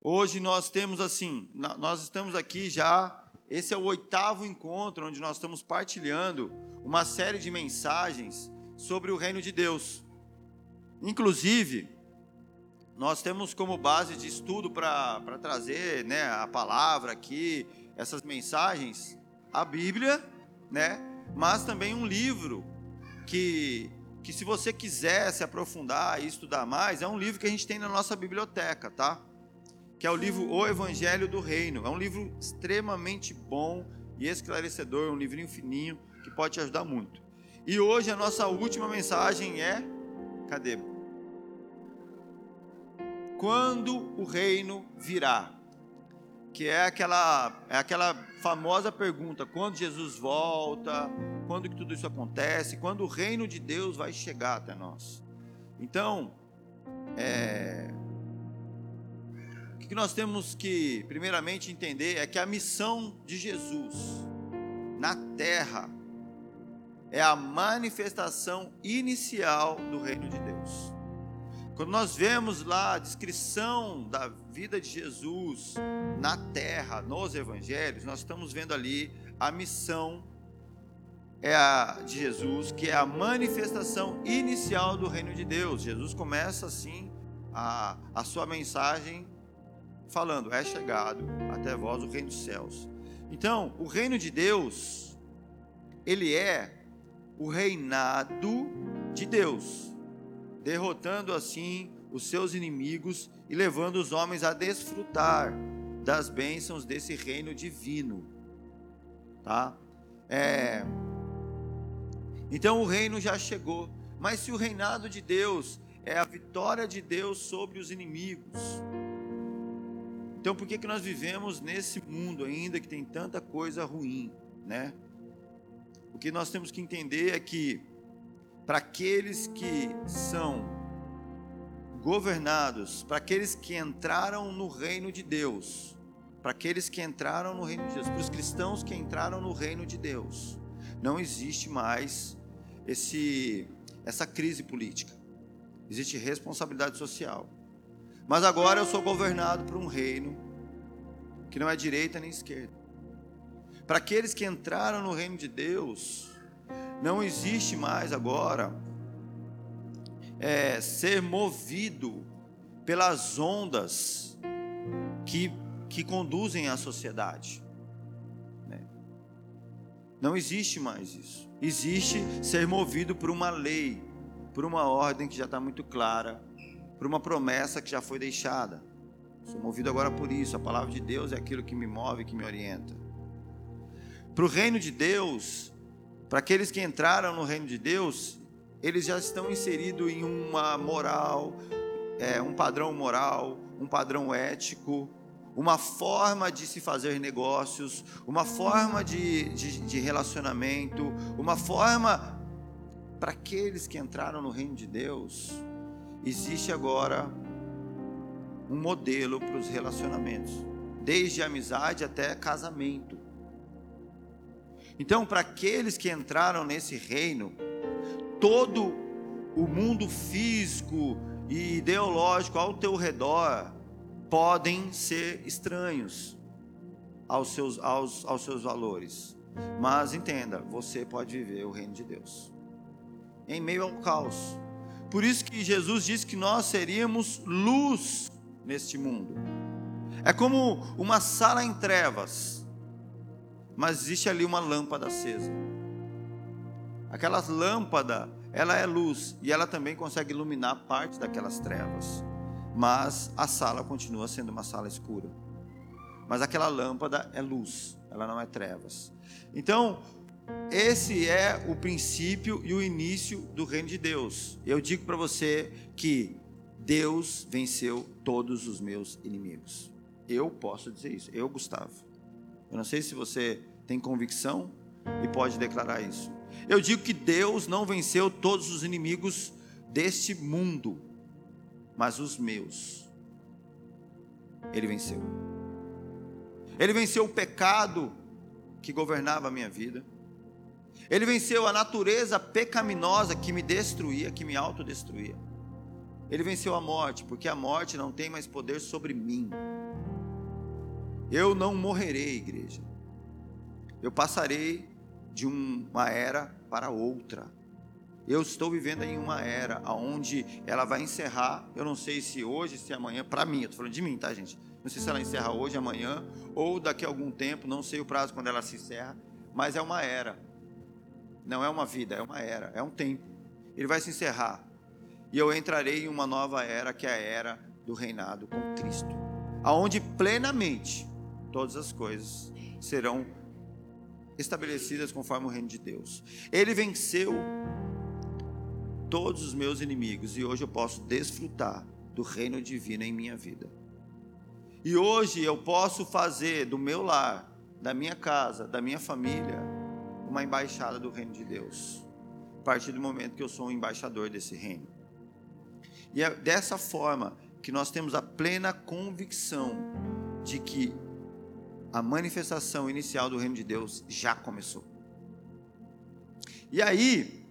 Hoje nós temos assim, nós estamos aqui já, esse é o oitavo encontro onde nós estamos partilhando uma série de mensagens sobre o reino de Deus. Inclusive, nós temos como base de estudo para trazer né, a palavra aqui, essas mensagens, a Bíblia, né, mas também um livro que, que se você quiser se aprofundar e estudar mais, é um livro que a gente tem na nossa biblioteca, tá? Que é o livro O Evangelho do Reino. É um livro extremamente bom e esclarecedor, um livrinho fininho que pode te ajudar muito. E hoje a nossa última mensagem é: cadê? Quando o reino virá? Que é aquela, é aquela famosa pergunta: quando Jesus volta? Quando que tudo isso acontece? Quando o reino de Deus vai chegar até nós? Então, é, que nós temos que, primeiramente, entender é que a missão de Jesus na terra é a manifestação inicial do reino de Deus. Quando nós vemos lá a descrição da vida de Jesus na terra, nos evangelhos, nós estamos vendo ali a missão é a de Jesus, que é a manifestação inicial do reino de Deus. Jesus começa assim a, a sua mensagem falando: É chegado até vós o reino dos céus. Então, o reino de Deus, ele é o reinado de Deus, derrotando assim os seus inimigos e levando os homens a desfrutar das bênçãos desse reino divino, tá? É, então o reino já chegou, mas se o reinado de Deus é a vitória de Deus sobre os inimigos, então por que que nós vivemos nesse mundo ainda que tem tanta coisa ruim, né? O que nós temos que entender é que, para aqueles que são governados, para aqueles que entraram no reino de Deus, para aqueles que entraram no reino de Deus, para os cristãos que entraram no reino de Deus, não existe mais esse, essa crise política, existe responsabilidade social. Mas agora eu sou governado por um reino que não é direita nem esquerda. Para aqueles que entraram no reino de Deus, não existe mais agora é, ser movido pelas ondas que, que conduzem a sociedade. Né? Não existe mais isso. Existe ser movido por uma lei, por uma ordem que já está muito clara, por uma promessa que já foi deixada. Sou movido agora por isso. A palavra de Deus é aquilo que me move, que me orienta. Para o reino de Deus, para aqueles que entraram no reino de Deus, eles já estão inseridos em uma moral, é, um padrão moral, um padrão ético, uma forma de se fazer negócios, uma forma de, de, de relacionamento, uma forma. Para aqueles que entraram no reino de Deus, existe agora um modelo para os relacionamentos, desde amizade até casamento. Então, para aqueles que entraram nesse reino, todo o mundo físico e ideológico ao teu redor podem ser estranhos aos seus, aos, aos seus valores. Mas entenda, você pode viver o reino de Deus em meio ao caos. Por isso que Jesus disse que nós seríamos luz neste mundo. É como uma sala em trevas mas existe ali uma lâmpada acesa. Aquela lâmpada, ela é luz e ela também consegue iluminar parte daquelas trevas. Mas a sala continua sendo uma sala escura. Mas aquela lâmpada é luz, ela não é trevas. Então, esse é o princípio e o início do reino de Deus. Eu digo para você que Deus venceu todos os meus inimigos. Eu posso dizer isso, eu, Gustavo. Eu não sei se você tem convicção e pode declarar isso. Eu digo que Deus não venceu todos os inimigos deste mundo, mas os meus. Ele venceu. Ele venceu o pecado que governava a minha vida. Ele venceu a natureza pecaminosa que me destruía, que me autodestruía. Ele venceu a morte, porque a morte não tem mais poder sobre mim. Eu não morrerei, igreja. Eu passarei de uma era para outra. Eu estou vivendo em uma era onde ela vai encerrar. Eu não sei se hoje, se amanhã. Para mim, eu estou falando de mim, tá, gente? Não sei se ela encerra hoje, amanhã ou daqui a algum tempo. Não sei o prazo quando ela se encerra. Mas é uma era. Não é uma vida, é uma era. É um tempo. Ele vai se encerrar. E eu entrarei em uma nova era, que é a era do reinado com Cristo. Aonde plenamente todas as coisas serão estabelecidas conforme o reino de Deus. Ele venceu todos os meus inimigos e hoje eu posso desfrutar do reino divino em minha vida. E hoje eu posso fazer do meu lar, da minha casa, da minha família, uma embaixada do reino de Deus. A partir do momento que eu sou um embaixador desse reino. E é dessa forma que nós temos a plena convicção de que a manifestação inicial do reino de Deus já começou. E aí,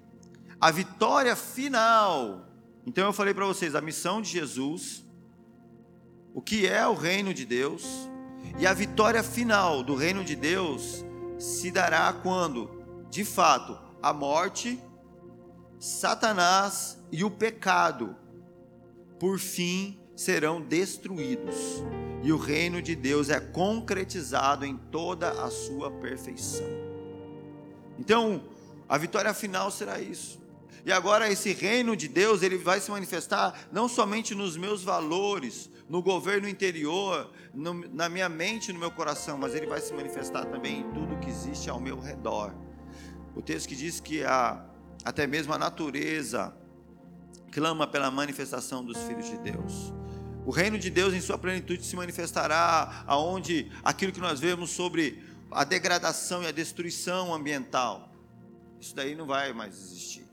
a vitória final. Então eu falei para vocês a missão de Jesus, o que é o reino de Deus, e a vitória final do reino de Deus se dará quando, de fato, a morte, Satanás e o pecado, por fim, serão destruídos e o reino de Deus é concretizado em toda a sua perfeição. Então, a vitória final será isso. E agora esse reino de Deus, ele vai se manifestar não somente nos meus valores, no governo interior, no, na minha mente, no meu coração, mas ele vai se manifestar também em tudo que existe ao meu redor. O texto que diz que a, até mesmo a natureza clama pela manifestação dos filhos de Deus. O reino de Deus em sua plenitude se manifestará aonde aquilo que nós vemos sobre a degradação e a destruição ambiental. Isso daí não vai mais existir.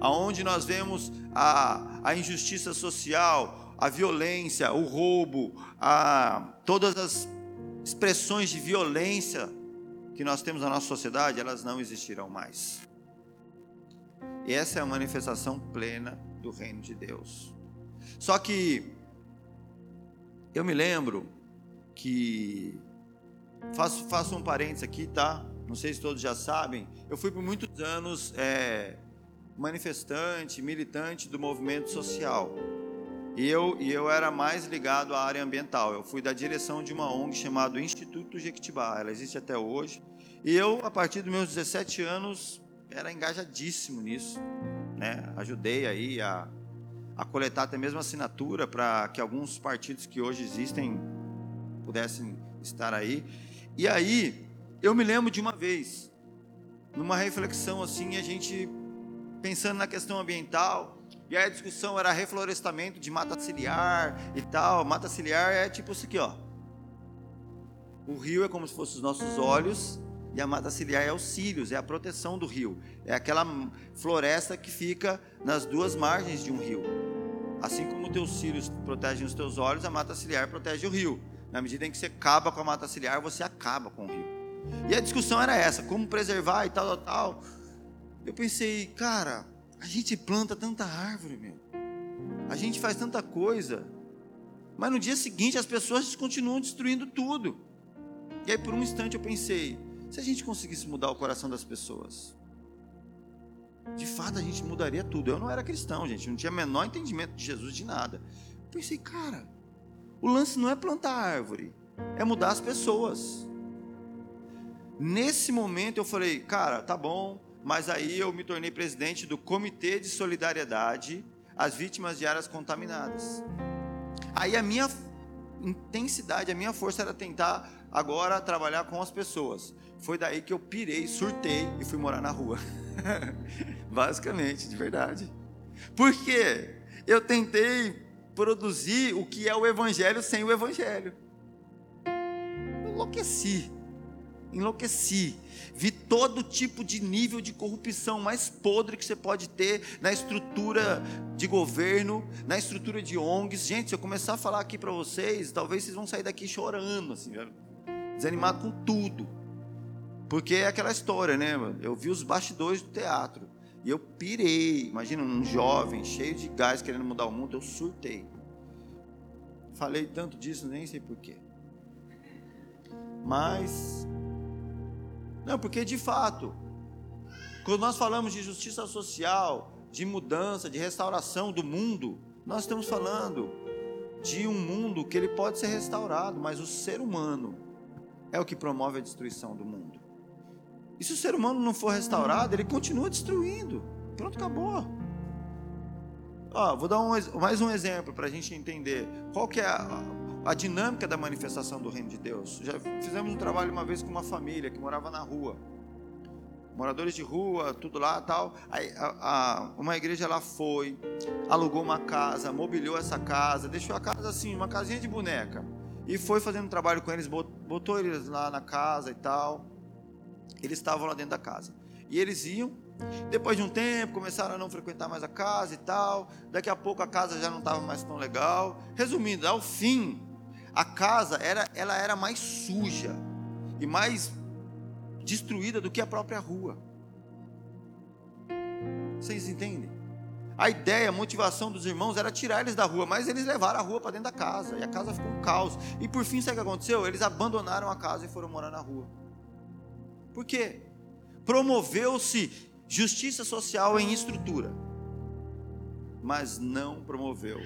Aonde nós vemos a, a injustiça social, a violência, o roubo, a, todas as expressões de violência que nós temos na nossa sociedade, elas não existirão mais. E essa é a manifestação plena do reino de Deus. Só que eu me lembro que faço, faço um parênteses aqui, tá? Não sei se todos já sabem. Eu fui por muitos anos é, manifestante, militante do movimento social. E eu, e eu era mais ligado à área ambiental. Eu fui da direção de uma ONG chamada Instituto Jequitibá. Ela existe até hoje. E eu, a partir dos meus 17 anos, era engajadíssimo nisso. Né? Ajudei aí a a coletar até mesmo assinatura para que alguns partidos que hoje existem pudessem estar aí. E aí, eu me lembro de uma vez, numa reflexão assim, a gente pensando na questão ambiental, e aí a discussão era reflorestamento de mata ciliar e tal. Mata ciliar é tipo isso aqui, ó. O rio é como se fossem os nossos olhos, e a mata ciliar é os cílios, é a proteção do rio. É aquela floresta que fica nas duas margens de um rio. Assim como teus cílios protegem os teus olhos, a mata ciliar protege o rio. Na medida em que você acaba com a mata ciliar, você acaba com o rio. E a discussão era essa: como preservar e tal, tal, tal. Eu pensei, cara, a gente planta tanta árvore, meu. A gente faz tanta coisa. Mas no dia seguinte as pessoas continuam destruindo tudo. E aí por um instante eu pensei, se a gente conseguisse mudar o coração das pessoas, de fato a gente mudaria tudo. Eu não era cristão, gente, não tinha menor entendimento de Jesus de nada. Eu pensei, cara, o lance não é plantar árvore, é mudar as pessoas. Nesse momento eu falei, cara, tá bom, mas aí eu me tornei presidente do Comitê de Solidariedade às Vítimas de Áreas Contaminadas. Aí a minha intensidade, a minha força era tentar agora trabalhar com as pessoas. Foi daí que eu pirei, surtei e fui morar na rua. Basicamente, de verdade. Porque eu tentei produzir o que é o evangelho sem o evangelho. Enlouqueci. Enlouqueci. Vi todo tipo de nível de corrupção mais podre que você pode ter na estrutura de governo, na estrutura de ONGs. Gente, se eu começar a falar aqui para vocês, talvez vocês vão sair daqui chorando, assim, desanimado com tudo. Porque é aquela história, né? Eu vi os bastidores do teatro. E eu pirei. Imagina um jovem cheio de gás querendo mudar o mundo. Eu surtei. Falei tanto disso, nem sei porquê. Mas não, porque de fato, quando nós falamos de justiça social, de mudança, de restauração do mundo, nós estamos falando de um mundo que ele pode ser restaurado, mas o ser humano é o que promove a destruição do mundo. E se o ser humano não for restaurado, ele continua destruindo. Pronto, acabou. Ó, vou dar um, mais um exemplo para a gente entender qual que é a, a, dinâmica da manifestação do reino de Deus. Já fizemos um trabalho uma vez com uma família que morava na rua, moradores de rua, tudo lá, tal. Aí, a, a, uma igreja lá foi, alugou uma casa, mobiliou essa casa, deixou a casa assim, uma casinha de boneca, e foi fazendo trabalho com eles, botou eles lá na casa e tal. Eles estavam lá dentro da casa. E eles iam depois de um tempo, começaram a não frequentar mais a casa e tal. Daqui a pouco a casa já não estava mais tão legal. Resumindo, ao fim, a casa era, ela era mais suja e mais destruída do que a própria rua. Vocês entendem? A ideia, a motivação dos irmãos era tirar eles da rua, mas eles levaram a rua para dentro da casa e a casa ficou um caos. E por fim, sabe o que aconteceu? Eles abandonaram a casa e foram morar na rua. Por quê? Promoveu-se justiça social em estrutura, mas não promoveu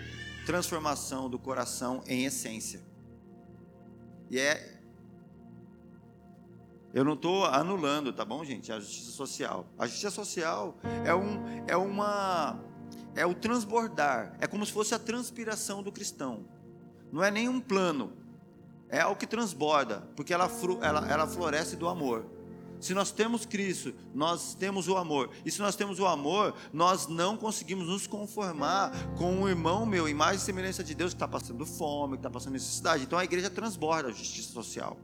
transformação do coração em essência. E é. Eu não estou anulando, tá bom, gente? A justiça social. A justiça social é, um, é uma. É o transbordar. É como se fosse a transpiração do cristão. Não é nenhum plano. É algo que transborda, porque ela, ela, ela floresce do amor. Se nós temos Cristo, nós temos o amor. E se nós temos o amor, nós não conseguimos nos conformar com um irmão meu, em mais semelhança de Deus, que está passando fome, que está passando necessidade. Então a igreja transborda a justiça social.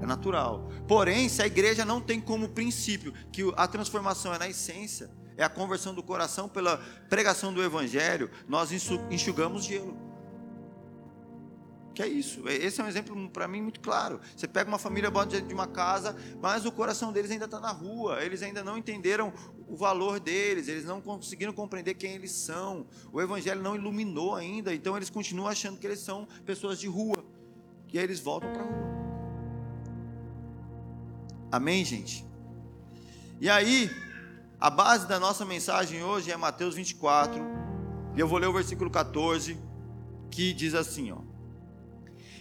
É natural. Porém, se a igreja não tem como princípio que a transformação é na essência, é a conversão do coração pela pregação do evangelho, nós enxugamos gelo. Que é isso. Esse é um exemplo para mim muito claro. Você pega uma família boa de uma casa, mas o coração deles ainda está na rua. Eles ainda não entenderam o valor deles. Eles não conseguiram compreender quem eles são. O evangelho não iluminou ainda. Então eles continuam achando que eles são pessoas de rua. E aí eles voltam para a rua. Amém, gente? E aí, a base da nossa mensagem hoje é Mateus 24. E eu vou ler o versículo 14, que diz assim, ó.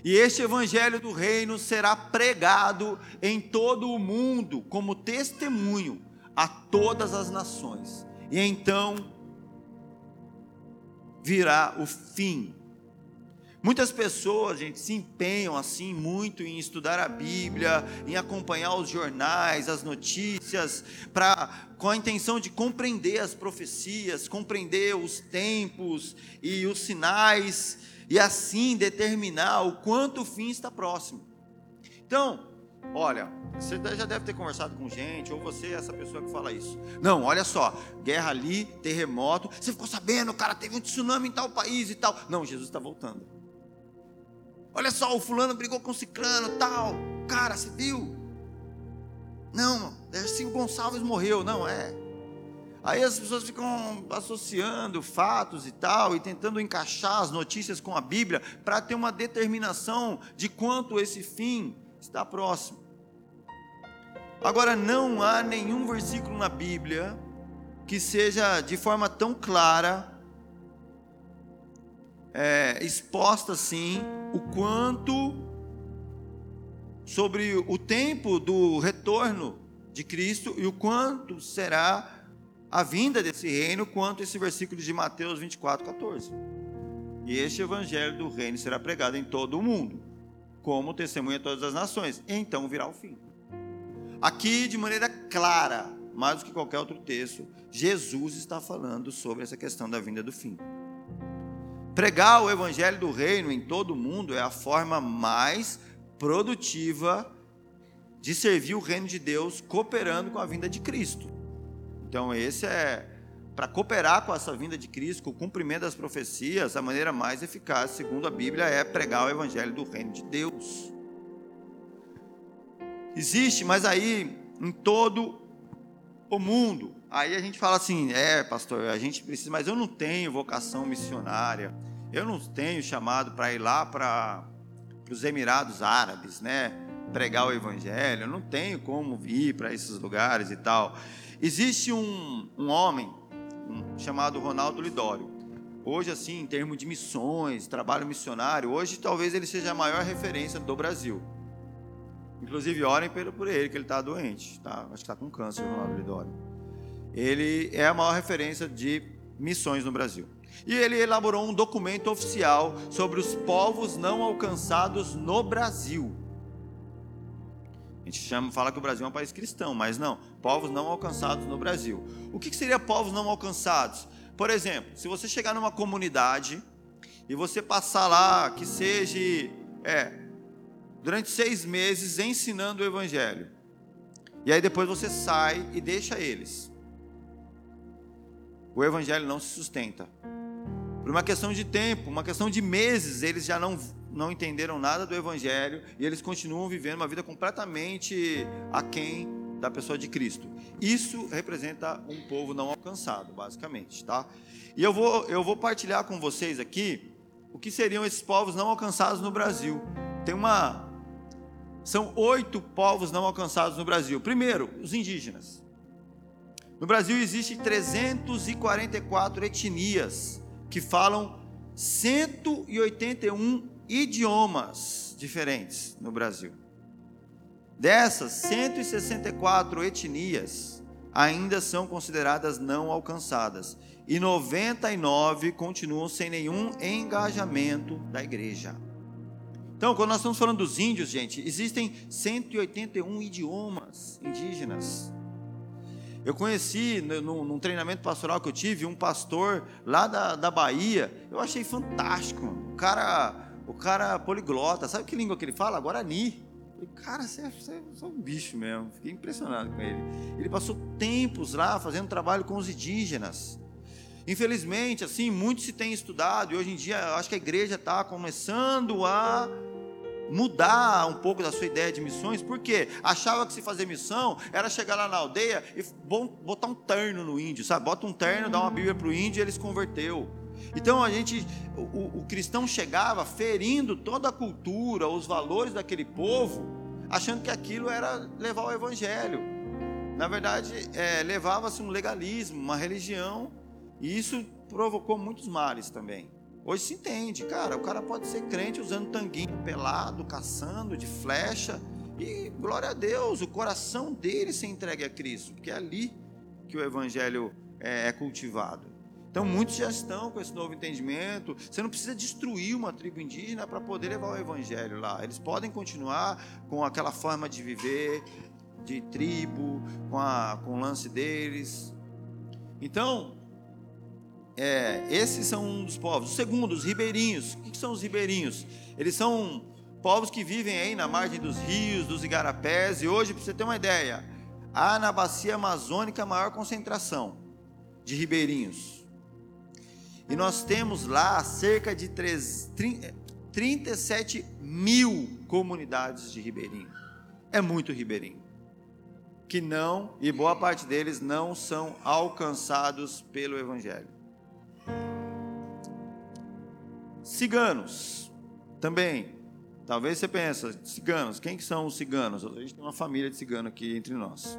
E este evangelho do reino será pregado em todo o mundo como testemunho a todas as nações. E então virá o fim. Muitas pessoas, gente, se empenham assim muito em estudar a Bíblia, em acompanhar os jornais, as notícias, para com a intenção de compreender as profecias, compreender os tempos e os sinais e assim determinar o quanto o fim está próximo. Então, olha, você já deve ter conversado com gente, ou você é essa pessoa que fala isso. Não, olha só, guerra ali, terremoto, você ficou sabendo, cara, teve um tsunami em tal país e tal. Não, Jesus está voltando. Olha só, o fulano brigou com o ciclano, tal. Cara, você viu? Não, é assim o Gonçalves morreu. Não, é. Aí as pessoas ficam associando fatos e tal, e tentando encaixar as notícias com a Bíblia, para ter uma determinação de quanto esse fim está próximo. Agora, não há nenhum versículo na Bíblia que seja de forma tão clara, é, exposta assim, o quanto sobre o tempo do retorno de Cristo e o quanto será a vinda desse reino, quanto esse versículo de Mateus 24, 14. E este evangelho do reino será pregado em todo o mundo, como testemunha a todas as nações. Então virá o fim. Aqui, de maneira clara, mais do que qualquer outro texto, Jesus está falando sobre essa questão da vinda do fim. Pregar o evangelho do reino em todo o mundo é a forma mais produtiva de servir o reino de Deus cooperando com a vinda de Cristo. Então, esse é para cooperar com essa vinda de Cristo, com o cumprimento das profecias, a maneira mais eficaz, segundo a Bíblia, é pregar o evangelho do reino de Deus. Existe, mas aí em todo o mundo. Aí a gente fala assim: "É, pastor, a gente precisa, mas eu não tenho vocação missionária. Eu não tenho chamado para ir lá para os Emirados Árabes, né? Pregar o Evangelho, eu não tenho como ir para esses lugares e tal. Existe um, um homem um, chamado Ronaldo Lidório. Hoje, assim, em termos de missões, trabalho missionário, hoje talvez ele seja a maior referência do Brasil. Inclusive, orem por ele, que ele está doente. Tá? Acho que está com câncer, Ronaldo Lidório. Ele é a maior referência de missões no Brasil. E ele elaborou um documento oficial sobre os povos não alcançados no Brasil. A gente chama, fala que o Brasil é um país cristão, mas não, povos não alcançados no Brasil. O que seria povos não alcançados? Por exemplo, se você chegar numa comunidade e você passar lá, que seja, é, durante seis meses ensinando o Evangelho, e aí depois você sai e deixa eles, o Evangelho não se sustenta. Por uma questão de tempo, uma questão de meses, eles já não, não entenderam nada do Evangelho e eles continuam vivendo uma vida completamente aquém da pessoa de Cristo. Isso representa um povo não alcançado, basicamente, tá? E eu vou, eu vou partilhar com vocês aqui o que seriam esses povos não alcançados no Brasil. Tem uma. São oito povos não alcançados no Brasil. Primeiro, os indígenas. No Brasil existem 344 etnias que falam 181 idiomas diferentes no Brasil. Dessas, 164 etnias ainda são consideradas não alcançadas e 99 continuam sem nenhum engajamento da igreja. Então, quando nós estamos falando dos índios, gente, existem 181 idiomas indígenas. Eu conheci num, num, treinamento pastoral que eu tive um pastor lá da, da Bahia. Eu achei fantástico. O cara, o cara poliglota. Sabe que língua que ele fala? Guarani. Falei, cara, você é, você é um bicho mesmo. Fiquei impressionado com ele. Ele passou tempos lá fazendo trabalho com os indígenas. Infelizmente, assim, muito se tem estudado e hoje em dia acho que a igreja está começando a mudar um pouco da sua ideia de missões, porque achava que se fazer missão era chegar lá na aldeia e botar um terno no índio, sabe? Bota um terno, dá uma Bíblia para o índio e ele se converteu. Então a gente, o, o, cristão chegava ferindo toda a cultura, os valores daquele povo, achando que aquilo era levar o evangelho. Na verdade, é, levava-se um legalismo, uma religião, e isso provocou muitos males também. Hoje se entende, cara, o cara pode ser crente usando tanguinho pelado, caçando de flecha, e glória a Deus, o coração dele se entregue a Cristo, porque é ali que o evangelho é, é cultivado. Então muitos já estão com esse novo entendimento. Você não precisa destruir uma tribo indígena para poder levar o evangelho lá. Eles podem continuar com aquela forma de viver, de tribo, com, a, com o lance deles. Então, é, esses são um dos povos. O segundo, os ribeirinhos. O que são os ribeirinhos? Eles são povos que vivem aí na margem dos rios, dos igarapés. E hoje, para você ter uma ideia, há na bacia amazônica a maior concentração de ribeirinhos. E nós temos lá cerca de 3, 37 mil comunidades de ribeirinho. É muito ribeirinho. Que não, e boa parte deles não são alcançados pelo Evangelho. Ciganos, também. Talvez você pense, ciganos, quem que são os ciganos? A gente tem uma família de cigano aqui entre nós.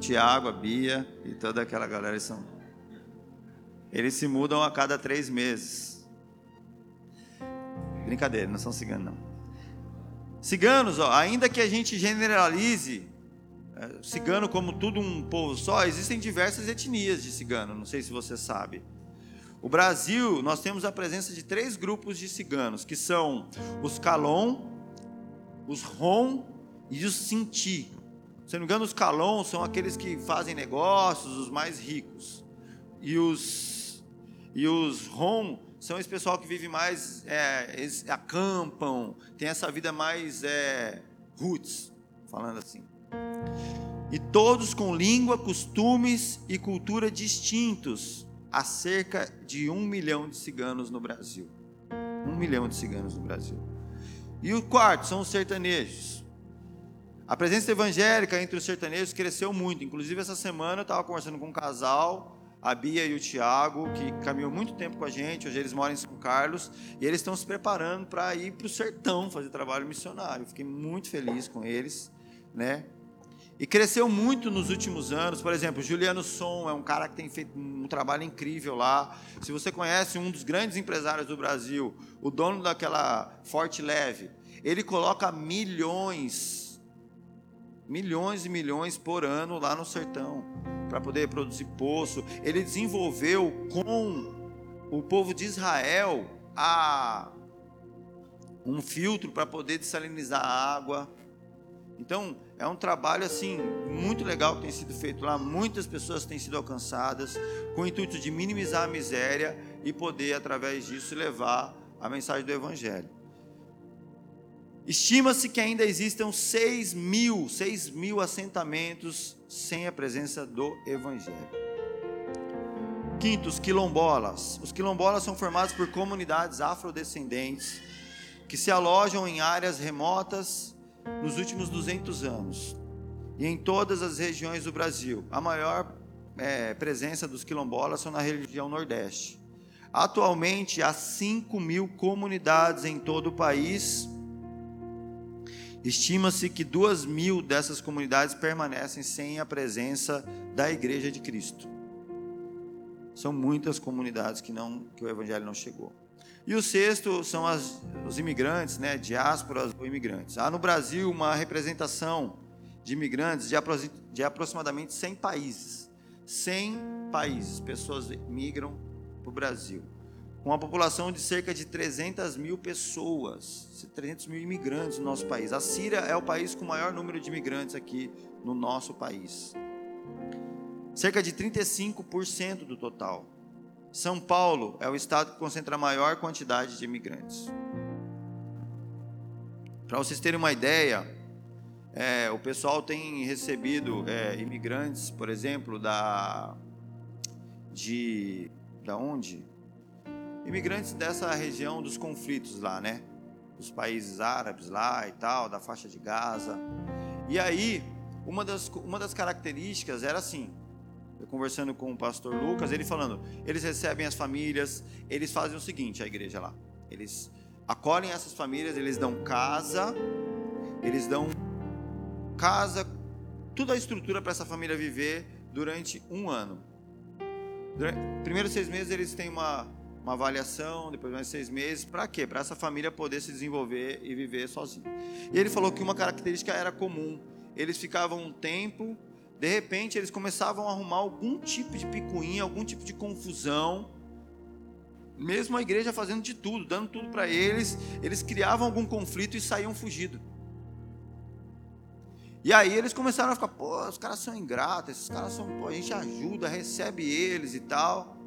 Tiago, a Bia e toda aquela galera são. Eles se mudam a cada três meses. Brincadeira, não são ciganos não. Ciganos, ó, ainda que a gente generalize é, cigano como tudo um povo só, existem diversas etnias de cigano, não sei se você sabe. O Brasil, nós temos a presença de três grupos de ciganos, que são os Calon, os Rom e os Sinti. Se não me engano, os Calon são aqueles que fazem negócios, os mais ricos. E os, e os Rom são esse pessoal que vive mais, é, eles acampam, tem essa vida mais é, roots, falando assim. E todos com língua, costumes e cultura distintos há cerca de um milhão de ciganos no Brasil. Um milhão de ciganos no Brasil. E o quarto são os sertanejos. A presença evangélica entre os sertanejos cresceu muito. Inclusive, essa semana eu estava conversando com um casal a Bia e o Tiago, que caminhou muito tempo com a gente, hoje eles moram em São Carlos, e eles estão se preparando para ir para o sertão fazer trabalho missionário. Fiquei muito feliz com eles, né? E cresceu muito nos últimos anos. Por exemplo, Juliano Som é um cara que tem feito um trabalho incrível lá. Se você conhece um dos grandes empresários do Brasil, o dono daquela Forte Leve, ele coloca milhões, milhões e milhões por ano lá no sertão para poder produzir poço. Ele desenvolveu com o povo de Israel a um filtro para poder dessalinizar a água. Então, é um trabalho assim muito legal que tem sido feito lá. Muitas pessoas têm sido alcançadas com o intuito de minimizar a miséria e poder através disso levar a mensagem do evangelho. Estima-se que ainda existam 6 mil, 6 mil assentamentos sem a presença do Evangelho. Quinto, os quilombolas. Os quilombolas são formados por comunidades afrodescendentes que se alojam em áreas remotas nos últimos 200 anos e em todas as regiões do Brasil. A maior é, presença dos quilombolas são na região Nordeste. Atualmente há 5 mil comunidades em todo o país Estima-se que duas mil dessas comunidades permanecem sem a presença da Igreja de Cristo. São muitas comunidades que, não, que o Evangelho não chegou. E o sexto são as, os imigrantes, né, diásporas ou imigrantes. Há no Brasil uma representação de imigrantes de, apro de aproximadamente 100 países. 100 países, pessoas migram para o Brasil com uma população de cerca de 300 mil pessoas, 300 mil imigrantes no nosso país. A Síria é o país com o maior número de imigrantes aqui no nosso país. Cerca de 35% do total. São Paulo é o estado que concentra a maior quantidade de imigrantes. Para vocês terem uma ideia, é, o pessoal tem recebido é, imigrantes, por exemplo, da de da onde? Imigrantes dessa região dos conflitos lá, né? Dos países árabes lá e tal, da faixa de Gaza. E aí, uma das, uma das características era assim, eu conversando com o pastor Lucas, ele falando, eles recebem as famílias, eles fazem o seguinte, a igreja lá, eles acolhem essas famílias, eles dão casa, eles dão casa, toda a estrutura para essa família viver durante um ano. Durante, primeiros seis meses eles têm uma uma avaliação, depois mais seis meses. Para quê? Para essa família poder se desenvolver e viver sozinha. E ele falou que uma característica era comum. Eles ficavam um tempo, de repente eles começavam a arrumar algum tipo de picuinha, algum tipo de confusão. Mesmo a igreja fazendo de tudo, dando tudo para eles, eles criavam algum conflito e saíam fugido. E aí eles começaram a ficar, pô, os caras são ingratos, esses caras são, pô, a gente ajuda, recebe eles e tal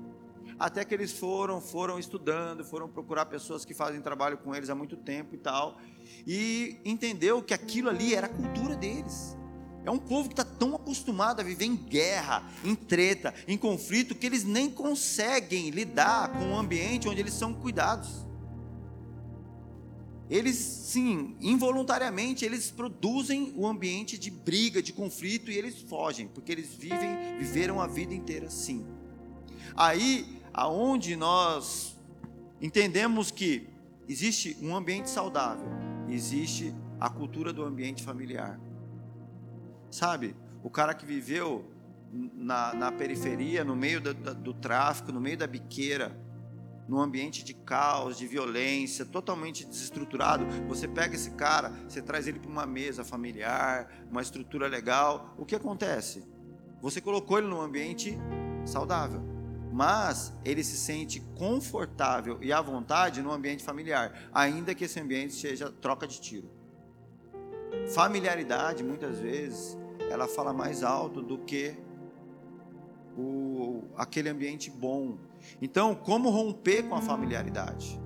até que eles foram, foram estudando, foram procurar pessoas que fazem trabalho com eles há muito tempo e tal, e entendeu que aquilo ali era a cultura deles. É um povo que está tão acostumado a viver em guerra, em treta, em conflito, que eles nem conseguem lidar com um ambiente onde eles são cuidados. Eles, sim, involuntariamente, eles produzem o ambiente de briga, de conflito e eles fogem, porque eles vivem, viveram a vida inteira assim. Aí aonde nós entendemos que existe um ambiente saudável, existe a cultura do ambiente familiar. Sabe, o cara que viveu na, na periferia, no meio do, do, tráfico, no meio da biqueira, num ambiente de caos, de violência, totalmente desestruturado, você pega esse cara, você traz ele para uma mesa familiar, uma estrutura legal, o que acontece? Você colocou ele num ambiente saudável mas ele se sente confortável e à vontade no ambiente familiar, ainda que esse ambiente seja troca de tiro. Familiaridade, muitas vezes, ela fala mais alto do que o, aquele ambiente bom. Então, como romper com a familiaridade?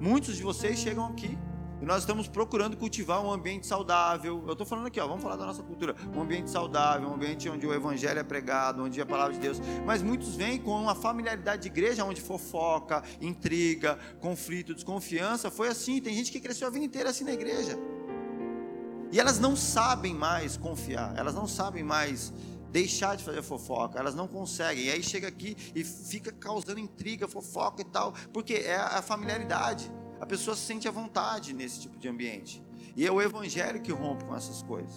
Muitos de vocês chegam aqui e nós estamos procurando cultivar um ambiente saudável. Eu estou falando aqui, ó, vamos falar da nossa cultura. Um ambiente saudável, um ambiente onde o evangelho é pregado, onde a palavra de Deus. Mas muitos vêm com uma familiaridade de igreja onde fofoca, intriga, conflito, desconfiança. Foi assim. Tem gente que cresceu a vida inteira assim na igreja. E elas não sabem mais confiar, elas não sabem mais deixar de fazer fofoca, elas não conseguem. E aí chega aqui e fica causando intriga, fofoca e tal, porque é a familiaridade. A pessoa se sente à vontade nesse tipo de ambiente. E é o evangelho que rompe com essas coisas.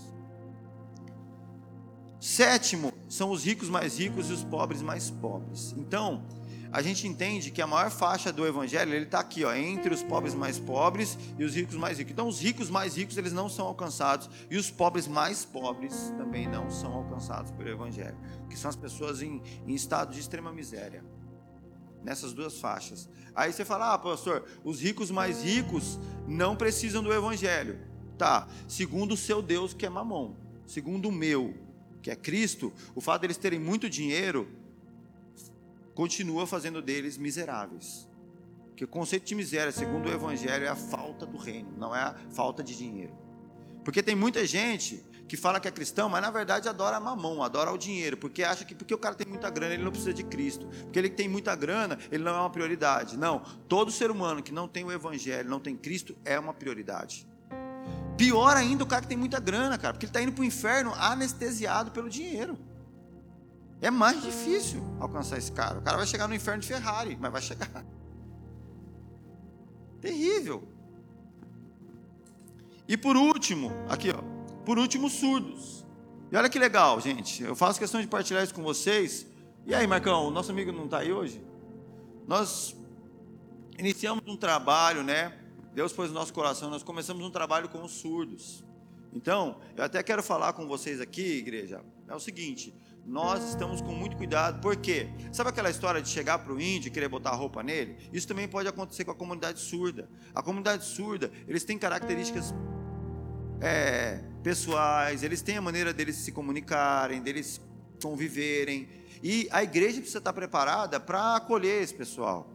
Sétimo, são os ricos mais ricos e os pobres mais pobres. Então, a gente entende que a maior faixa do evangelho, ele está aqui, ó, entre os pobres mais pobres e os ricos mais ricos. Então, os ricos mais ricos, eles não são alcançados, e os pobres mais pobres também não são alcançados pelo evangelho, que são as pessoas em, em estado de extrema miséria. Nessas duas faixas. Aí você fala, ah, pastor, os ricos mais ricos não precisam do evangelho. Tá, segundo o seu Deus que é mamon, segundo o meu, que é Cristo, o fato deles terem muito dinheiro continua fazendo deles miseráveis. Que o conceito de miséria, segundo o Evangelho, é a falta do reino, não é a falta de dinheiro. Porque tem muita gente que fala que é cristão, mas na verdade adora a mamão, adora o dinheiro, porque acha que porque o cara tem muita grana, ele não precisa de Cristo. Porque ele tem muita grana, ele não é uma prioridade. Não, todo ser humano que não tem o Evangelho, não tem Cristo, é uma prioridade. Pior ainda o cara que tem muita grana, cara, porque ele está indo para o inferno anestesiado pelo dinheiro. É mais difícil alcançar esse cara. O cara vai chegar no inferno de Ferrari, mas vai chegar. Terrível. E por último, aqui ó, por último, surdos. E olha que legal, gente. Eu faço questão de partilhar isso com vocês. E aí, Marcão, o nosso amigo não está aí hoje? Nós iniciamos um trabalho, né? Deus pôs no nosso coração, nós começamos um trabalho com os surdos. Então, eu até quero falar com vocês aqui, igreja, é o seguinte: nós estamos com muito cuidado, porque sabe aquela história de chegar para o índio e querer botar roupa nele? Isso também pode acontecer com a comunidade surda. A comunidade surda, eles têm características é, pessoais, eles têm a maneira deles se comunicarem, deles conviverem, e a igreja precisa estar preparada para acolher esse pessoal.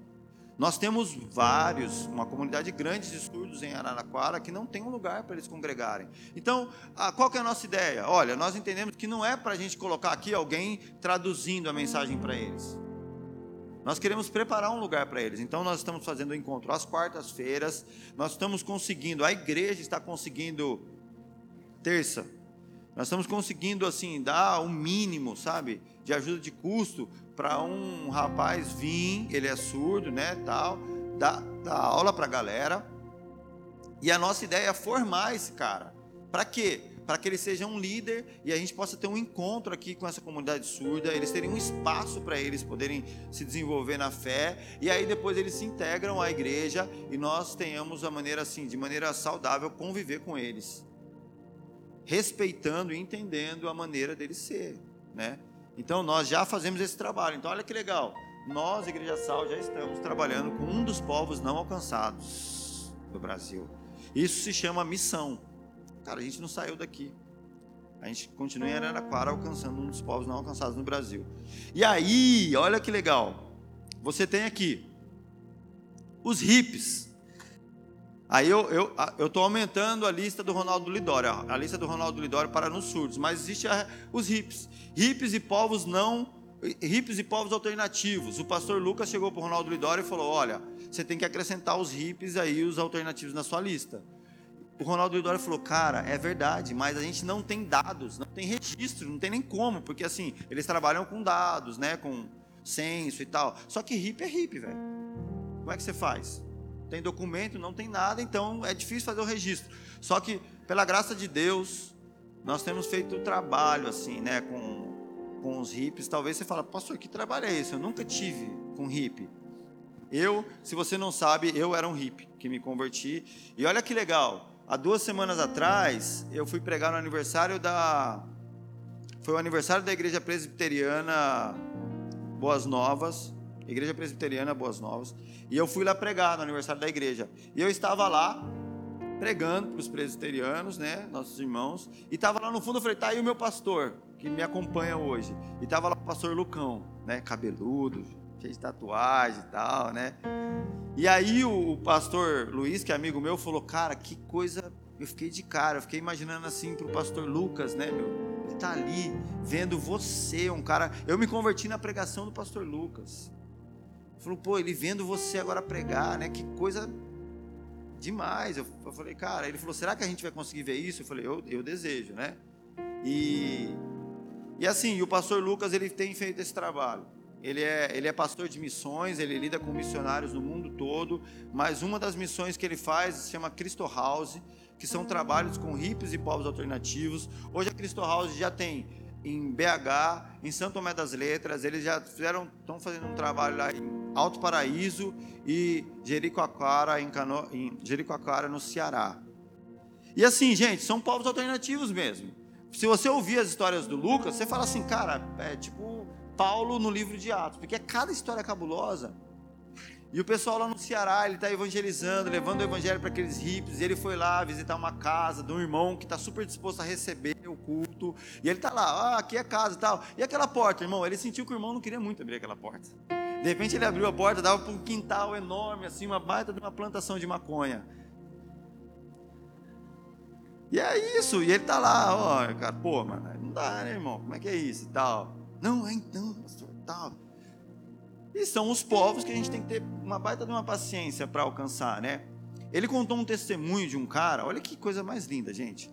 Nós temos vários, uma comunidade grande de surdos em Araraquara que não tem um lugar para eles congregarem. Então, qual que é a nossa ideia? Olha, nós entendemos que não é para a gente colocar aqui alguém traduzindo a mensagem para eles. Nós queremos preparar um lugar para eles. Então, nós estamos fazendo o encontro às quartas-feiras. Nós estamos conseguindo, a igreja está conseguindo, terça, nós estamos conseguindo, assim, dar o um mínimo, sabe, de ajuda de custo para um rapaz vir, ele é surdo, né, tal, dar, dar aula para a galera. E a nossa ideia é formar esse cara. Para quê? Para que ele seja um líder e a gente possa ter um encontro aqui com essa comunidade surda, eles terem um espaço para eles poderem se desenvolver na fé, e aí depois eles se integram à igreja e nós tenhamos a maneira assim, de maneira saudável, conviver com eles, respeitando e entendendo a maneira deles ser, né? Então nós já fazemos esse trabalho. Então olha que legal. Nós, Igreja Sal, já estamos trabalhando com um dos povos não alcançados do Brasil. Isso se chama missão. Cara, a gente não saiu daqui. A gente continua em Araraquara alcançando um dos povos não alcançados no Brasil. E aí, olha que legal. Você tem aqui os hippies. Aí eu eu eu estou aumentando a lista do Ronaldo Lidório, a lista do Ronaldo Lidório para nos surdos, mas existe a, os hips, hips e povos não, hips e povos alternativos. O pastor Lucas chegou para o Ronaldo Lidório e falou: olha, você tem que acrescentar os hips aí, os alternativos na sua lista. O Ronaldo Lidório falou: cara, é verdade, mas a gente não tem dados, não tem registro, não tem nem como, porque assim eles trabalham com dados, né, com censo e tal. Só que hip é hip, velho. Como é que você faz? Tem documento, não tem nada, então é difícil fazer o registro. Só que, pela graça de Deus, nós temos feito o trabalho assim, né, com, com os hippies. Talvez você fale, pastor, que trabalho é esse? Eu nunca tive com hippie. Eu, se você não sabe, eu era um hippie que me converti. E olha que legal, há duas semanas atrás, eu fui pregar no aniversário da. Foi o aniversário da Igreja Presbiteriana Boas Novas. Igreja Presbiteriana Boas Novas. E eu fui lá pregar no aniversário da igreja. E eu estava lá pregando para os presbiterianos, né, nossos irmãos, e estava lá no fundo, eu falei, tá aí o meu pastor, que me acompanha hoje. E estava lá o pastor Lucão, né, cabeludo, cheio de tatuagem e tal, né. E aí o, o pastor Luiz, que é amigo meu, falou, cara, que coisa, eu fiquei de cara, eu fiquei imaginando assim para o pastor Lucas, né, meu, ele tá ali vendo você, um cara, eu me converti na pregação do pastor Lucas. Falou, pô, ele vendo você agora pregar, né? Que coisa demais. Eu, falei, cara, ele falou, será que a gente vai conseguir ver isso? Eu falei, eu, eu desejo, né? E, E assim, o pastor Lucas ele tem feito esse trabalho. Ele é, ele é pastor de missões, ele lida com missionários no mundo todo, mas uma das missões que ele faz se chama Cristo House, que são trabalhos com hippies e povos alternativos. Hoje a Cristo House já tem em BH, em Santo Tomé das Letras, eles já fizeram, estão fazendo um trabalho lá em Alto Paraíso e Jericoacoara, em, Cano, em Jericoacoara, no Ceará. E assim, gente, são povos alternativos mesmo. Se você ouvir as histórias do Lucas, você fala assim, cara, é tipo Paulo no livro de Atos, porque é cada história cabulosa. E o pessoal lá no Ceará, ele está evangelizando, levando o evangelho para aqueles hippies. Ele foi lá visitar uma casa de um irmão que está super disposto a receber o culto. E ele está lá, ah, aqui é casa e tal. E aquela porta, irmão, ele sentiu que o irmão não queria muito abrir aquela porta. De repente ele abriu a porta, dava para um quintal enorme, assim, uma baita de uma plantação de maconha. E é isso, e ele está lá, ó, cara, pô, mano, não dá, né, irmão? Como é que é isso e tal? Não, é então, pastor, tal. E são os povos que a gente tem que ter uma baita de uma paciência para alcançar, né? Ele contou um testemunho de um cara, olha que coisa mais linda, gente.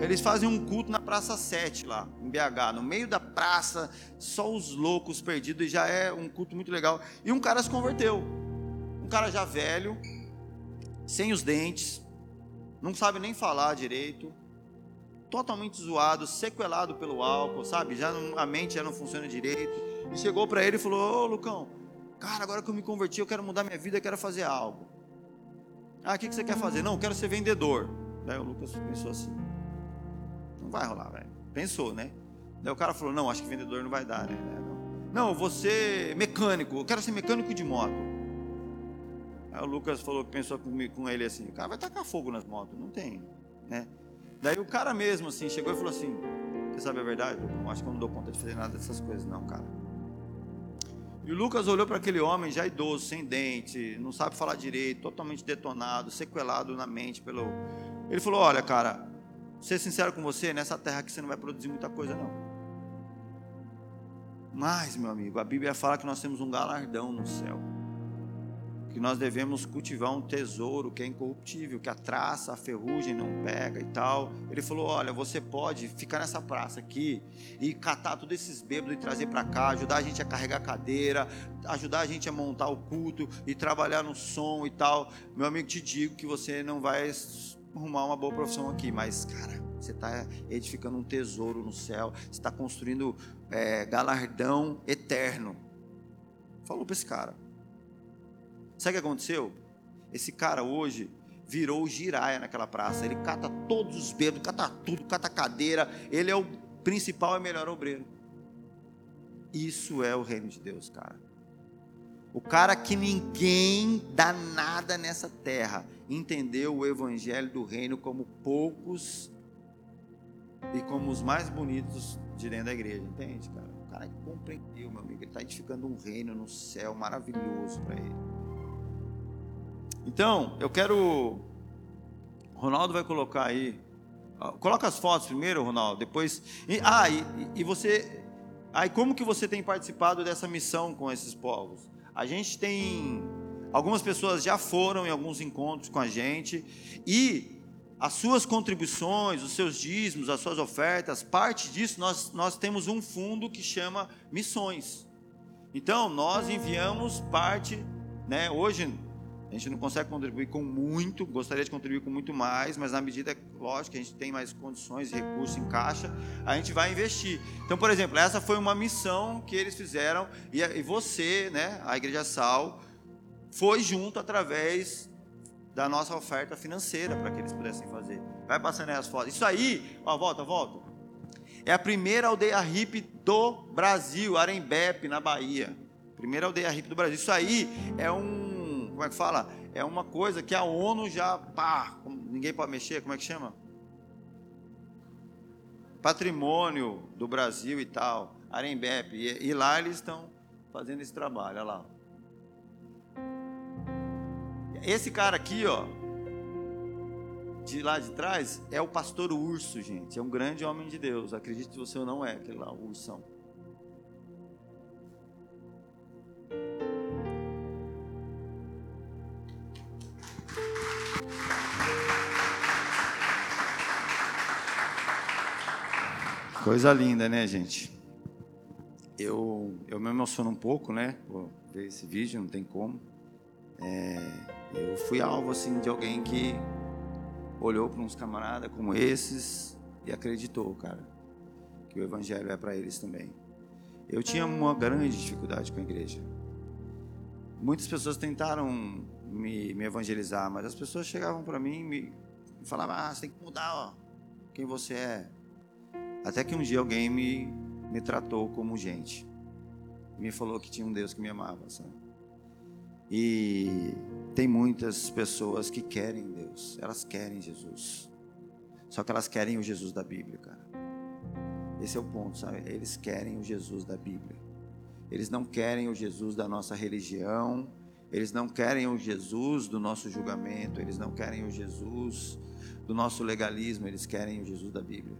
Eles fazem um culto na Praça 7 lá, em BH, no meio da praça, só os loucos perdidos, e já é um culto muito legal. E um cara se converteu. Um cara já velho, sem os dentes, não sabe nem falar direito, totalmente zoado, sequelado pelo álcool, sabe? Já não, a mente já não funciona direito. E chegou para ele e falou: Ô Lucão, cara, agora que eu me converti, eu quero mudar minha vida, eu quero fazer algo. Ah, o que, que você quer fazer? Não, eu quero ser vendedor. Daí o Lucas pensou assim: Não vai rolar, velho. Pensou, né? Daí o cara falou: Não, acho que vendedor não vai dar, né? Não, você mecânico, eu quero ser mecânico de moto. Aí o Lucas falou, pensou comigo, com ele assim: O cara vai tacar fogo nas motos, não tem, né? Daí o cara mesmo assim chegou e falou assim: Você sabe a verdade? Eu acho que eu não dou conta de fazer nada dessas coisas, não, cara. E o Lucas olhou para aquele homem já idoso, sem dente, não sabe falar direito, totalmente detonado, sequelado na mente pelo. Ele falou: Olha, cara, ser sincero com você, nessa terra aqui você não vai produzir muita coisa, não. Mas, meu amigo, a Bíblia fala que nós temos um galardão no céu que nós devemos cultivar um tesouro que é incorruptível, que a traça, a ferrugem não pega e tal. Ele falou: Olha, você pode ficar nessa praça aqui e catar todos esses bêbados e trazer para cá, ajudar a gente a carregar a cadeira, ajudar a gente a montar o culto e trabalhar no som e tal. Meu amigo, te digo que você não vai arrumar uma boa profissão aqui, mas, cara, você está edificando um tesouro no céu, você está construindo é, galardão eterno. Falou para esse cara. Sabe o que aconteceu? Esse cara hoje virou giraia naquela praça. Ele cata todos os bêbados, cata tudo, cata cadeira. Ele é o principal e melhor obreiro. Isso é o reino de Deus, cara. O cara que ninguém dá nada nessa terra entendeu o evangelho do reino como poucos e como os mais bonitos de dentro da igreja, entende, cara? O cara compreendeu, meu amigo, ele está edificando um reino no céu maravilhoso para ele. Então, eu quero. Ronaldo vai colocar aí. Coloca as fotos primeiro, Ronaldo. Depois. Ah, e, e você. Aí, como que você tem participado dessa missão com esses povos? A gente tem. Algumas pessoas já foram em alguns encontros com a gente. E as suas contribuições, os seus dízimos, as suas ofertas, parte disso nós, nós temos um fundo que chama Missões. Então, nós enviamos parte. Né, hoje a gente não consegue contribuir com muito, gostaria de contribuir com muito mais, mas na medida, lógico, que a gente tem mais condições recursos em caixa, a gente vai investir. Então, por exemplo, essa foi uma missão que eles fizeram e, você, né, a Igreja Sal, foi junto através da nossa oferta financeira para que eles pudessem fazer. Vai passando aí as fotos. Isso aí, ó, volta, volta. É a primeira aldeia hippie do Brasil, Arembepe, na Bahia. Primeira aldeia hippie do Brasil. Isso aí é um como é que fala? É uma coisa que a ONU já, pá, ninguém pode mexer, como é que chama? Patrimônio do Brasil e tal, Arembep, e, e lá eles estão fazendo esse trabalho, olha lá. Esse cara aqui, ó, de lá de trás, é o pastor urso, gente. É um grande homem de Deus. Acredite se você não é, aquele lá, o ursão. Coisa linda, né, gente? Eu, eu me emociono um pouco, né? Vou ver esse vídeo, não tem como. É, eu fui alvo, assim, de alguém que olhou para uns camaradas como esses e acreditou, cara, que o evangelho é para eles também. Eu tinha uma grande dificuldade com a igreja. Muitas pessoas tentaram me, me evangelizar, mas as pessoas chegavam para mim e me falavam: Ah, você tem que mudar ó, quem você é. Até que um dia alguém me, me tratou como gente. Me falou que tinha um Deus que me amava, sabe? E tem muitas pessoas que querem Deus, elas querem Jesus. Só que elas querem o Jesus da Bíblia, cara. Esse é o ponto, sabe? Eles querem o Jesus da Bíblia. Eles não querem o Jesus da nossa religião, eles não querem o Jesus do nosso julgamento, eles não querem o Jesus do nosso legalismo, eles querem o Jesus da Bíblia.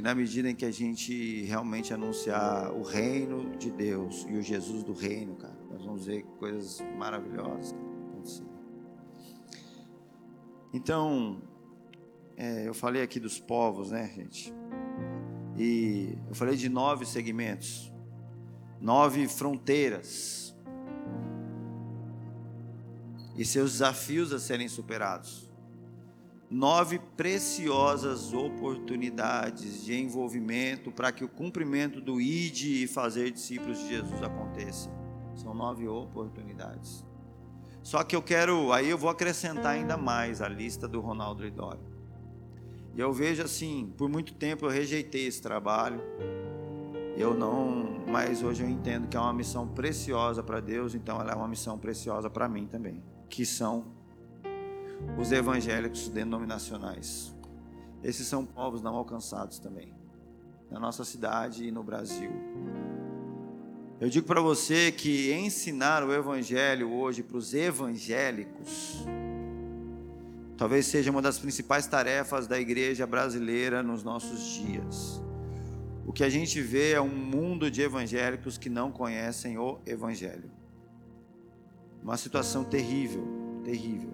E na medida em que a gente realmente anunciar o reino de Deus e o Jesus do reino, cara, nós vamos ver coisas maravilhosas acontecer. Então, é, eu falei aqui dos povos, né, gente? E eu falei de nove segmentos, nove fronteiras e seus desafios a serem superados. Nove preciosas oportunidades de envolvimento para que o cumprimento do ID e fazer discípulos de Jesus aconteça. São nove oportunidades. Só que eu quero, aí eu vou acrescentar ainda mais a lista do Ronaldo Lidório. E eu vejo assim, por muito tempo eu rejeitei esse trabalho. Eu não, mas hoje eu entendo que é uma missão preciosa para Deus, então ela é uma missão preciosa para mim também, que são os evangélicos denominacionais. Esses são povos não alcançados também, na nossa cidade e no Brasil. Eu digo para você que ensinar o evangelho hoje para os evangélicos talvez seja uma das principais tarefas da igreja brasileira nos nossos dias. O que a gente vê é um mundo de evangélicos que não conhecem o evangelho. Uma situação terrível, terrível.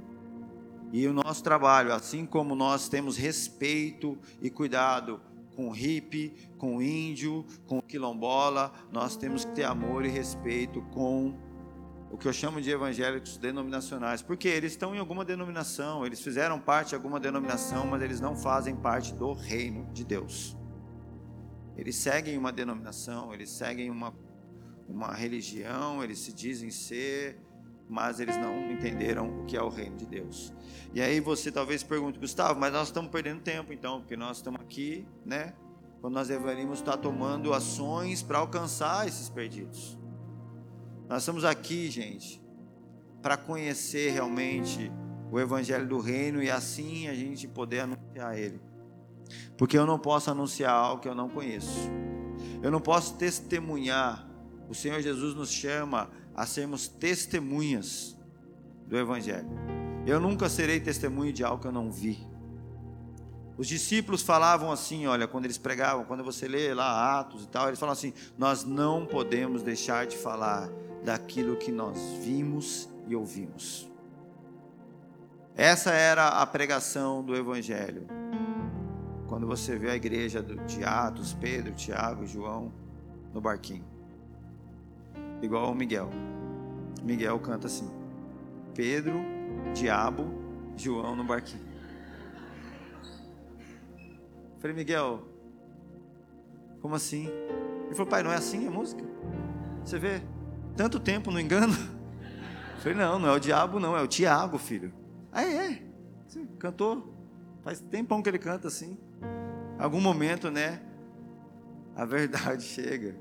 E o nosso trabalho, assim como nós temos respeito e cuidado com o hippie, com o índio, com o quilombola, nós temos que ter amor e respeito com o que eu chamo de evangélicos denominacionais, porque eles estão em alguma denominação, eles fizeram parte de alguma denominação, mas eles não fazem parte do reino de Deus. Eles seguem uma denominação, eles seguem uma, uma religião, eles se dizem ser, mas eles não entenderam o que é o reino de Deus. E aí você talvez pergunte, Gustavo, mas nós estamos perdendo tempo então, porque nós estamos aqui, né? Quando nós deveríamos estar tomando ações para alcançar esses perdidos. Nós estamos aqui, gente, para conhecer realmente o Evangelho do Reino e assim a gente poder anunciar ele. Porque eu não posso anunciar algo que eu não conheço. Eu não posso testemunhar. O Senhor Jesus nos chama a sermos testemunhas do Evangelho. Eu nunca serei testemunho de algo que eu não vi. Os discípulos falavam assim, olha, quando eles pregavam, quando você lê lá Atos e tal, eles falam assim: nós não podemos deixar de falar daquilo que nós vimos e ouvimos. Essa era a pregação do Evangelho. Quando você vê a igreja de Atos, Pedro, Tiago e João no barquinho. Igual o Miguel. Miguel canta assim: Pedro, Diabo, João no barquinho. Falei, Miguel, como assim? Ele falou, pai, não é assim a música? Você vê? tanto tempo no engano? Falei, não, não é o diabo, não, é o Tiago, filho. Ah, é? Sim, cantou. Faz tempão que ele canta assim. Algum momento, né? A verdade chega.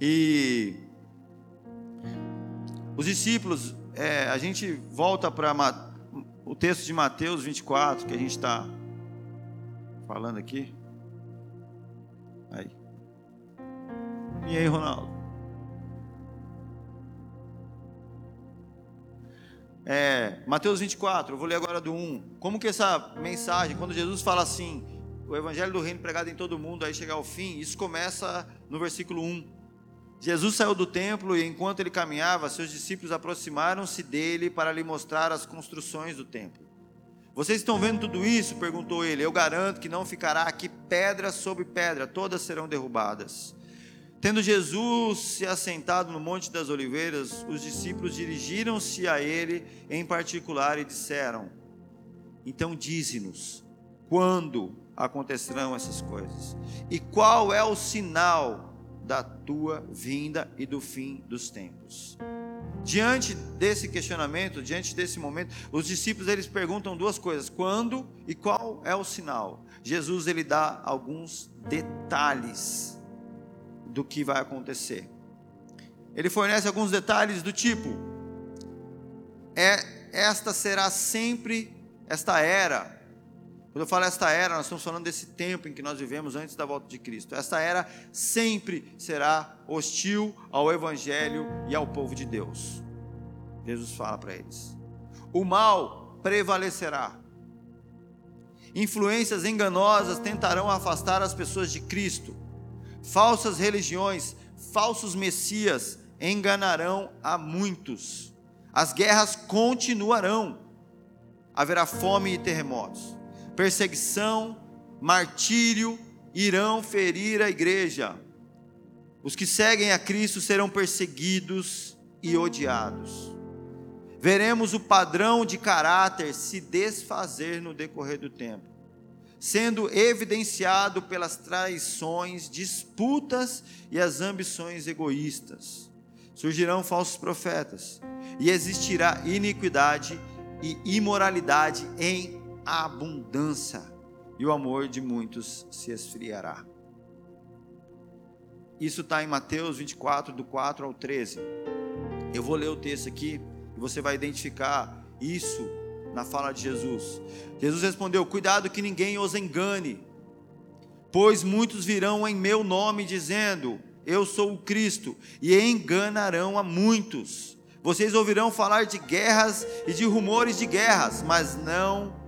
E os discípulos, é, a gente volta para o texto de Mateus 24, que a gente está falando aqui. Aí. E aí, Ronaldo? É, Mateus 24, eu vou ler agora do 1. Como que essa mensagem, quando Jesus fala assim, o evangelho do reino pregado em todo mundo, aí chegar ao fim, isso começa no versículo 1. Jesus saiu do templo e enquanto ele caminhava, seus discípulos aproximaram-se dele para lhe mostrar as construções do templo. Vocês estão vendo tudo isso? perguntou ele. Eu garanto que não ficará aqui pedra sobre pedra, todas serão derrubadas. Tendo Jesus se assentado no Monte das Oliveiras, os discípulos dirigiram-se a ele em particular e disseram: Então dize-nos, quando acontecerão essas coisas? E qual é o sinal da tua vinda e do fim dos tempos? Diante desse questionamento, diante desse momento, os discípulos eles perguntam duas coisas: quando e qual é o sinal? Jesus ele dá alguns detalhes do que vai acontecer. Ele fornece alguns detalhes do tipo: é esta será sempre esta era. Quando eu falo esta era, nós estamos falando desse tempo em que nós vivemos antes da volta de Cristo. Esta era sempre será hostil ao evangelho e ao povo de Deus. Jesus fala para eles. O mal prevalecerá. Influências enganosas tentarão afastar as pessoas de Cristo falsas religiões, falsos messias enganarão a muitos. As guerras continuarão. Haverá fome e terremotos. Perseguição, martírio irão ferir a igreja. Os que seguem a Cristo serão perseguidos e odiados. Veremos o padrão de caráter se desfazer no decorrer do tempo sendo evidenciado pelas traições, disputas e as ambições egoístas. Surgirão falsos profetas, e existirá iniquidade e imoralidade em abundância, e o amor de muitos se esfriará. Isso está em Mateus 24, do 4 ao 13. Eu vou ler o texto aqui e você vai identificar isso na fala de Jesus. Jesus respondeu: Cuidado que ninguém os engane, pois muitos virão em meu nome dizendo: Eu sou o Cristo, e enganarão a muitos. Vocês ouvirão falar de guerras e de rumores de guerras, mas não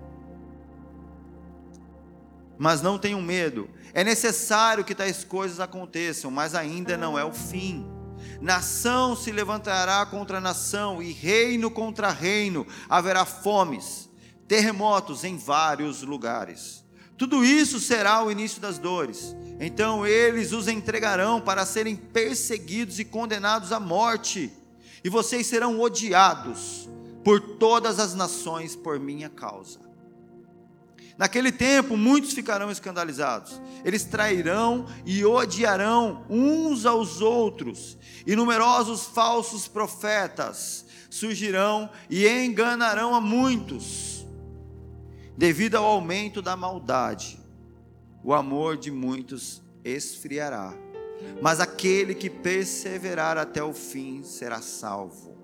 mas não tenham medo. É necessário que tais coisas aconteçam, mas ainda não é o fim. Nação se levantará contra nação e reino contra reino. Haverá fomes, terremotos em vários lugares. Tudo isso será o início das dores. Então eles os entregarão para serem perseguidos e condenados à morte. E vocês serão odiados por todas as nações por minha causa. Naquele tempo, muitos ficarão escandalizados. Eles trairão e odiarão uns aos outros, e numerosos falsos profetas surgirão e enganarão a muitos. Devido ao aumento da maldade, o amor de muitos esfriará, mas aquele que perseverar até o fim será salvo.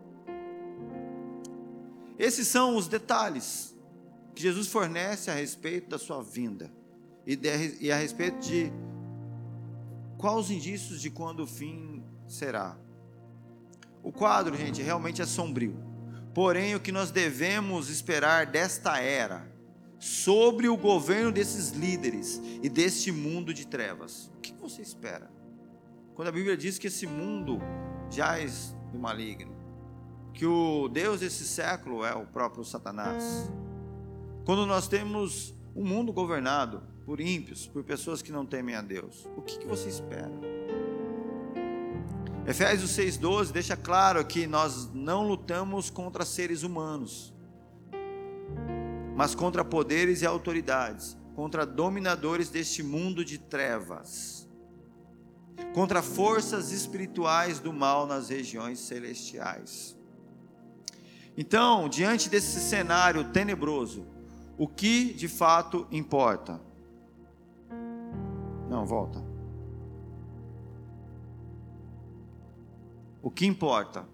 Esses são os detalhes que Jesus fornece a respeito da sua vinda e, de, e a respeito de quais os indícios de quando o fim será. O quadro, gente, realmente é sombrio. Porém, o que nós devemos esperar desta era, sobre o governo desses líderes e deste mundo de trevas, o que você espera? Quando a Bíblia diz que esse mundo jaz do maligno, que o Deus desse século é o próprio Satanás, quando nós temos um mundo governado por ímpios, por pessoas que não temem a Deus, o que, que você espera? Efésios 6,12 deixa claro que nós não lutamos contra seres humanos, mas contra poderes e autoridades, contra dominadores deste mundo de trevas, contra forças espirituais do mal nas regiões celestiais. Então, diante desse cenário tenebroso, o que de fato importa. Não, volta. O que importa?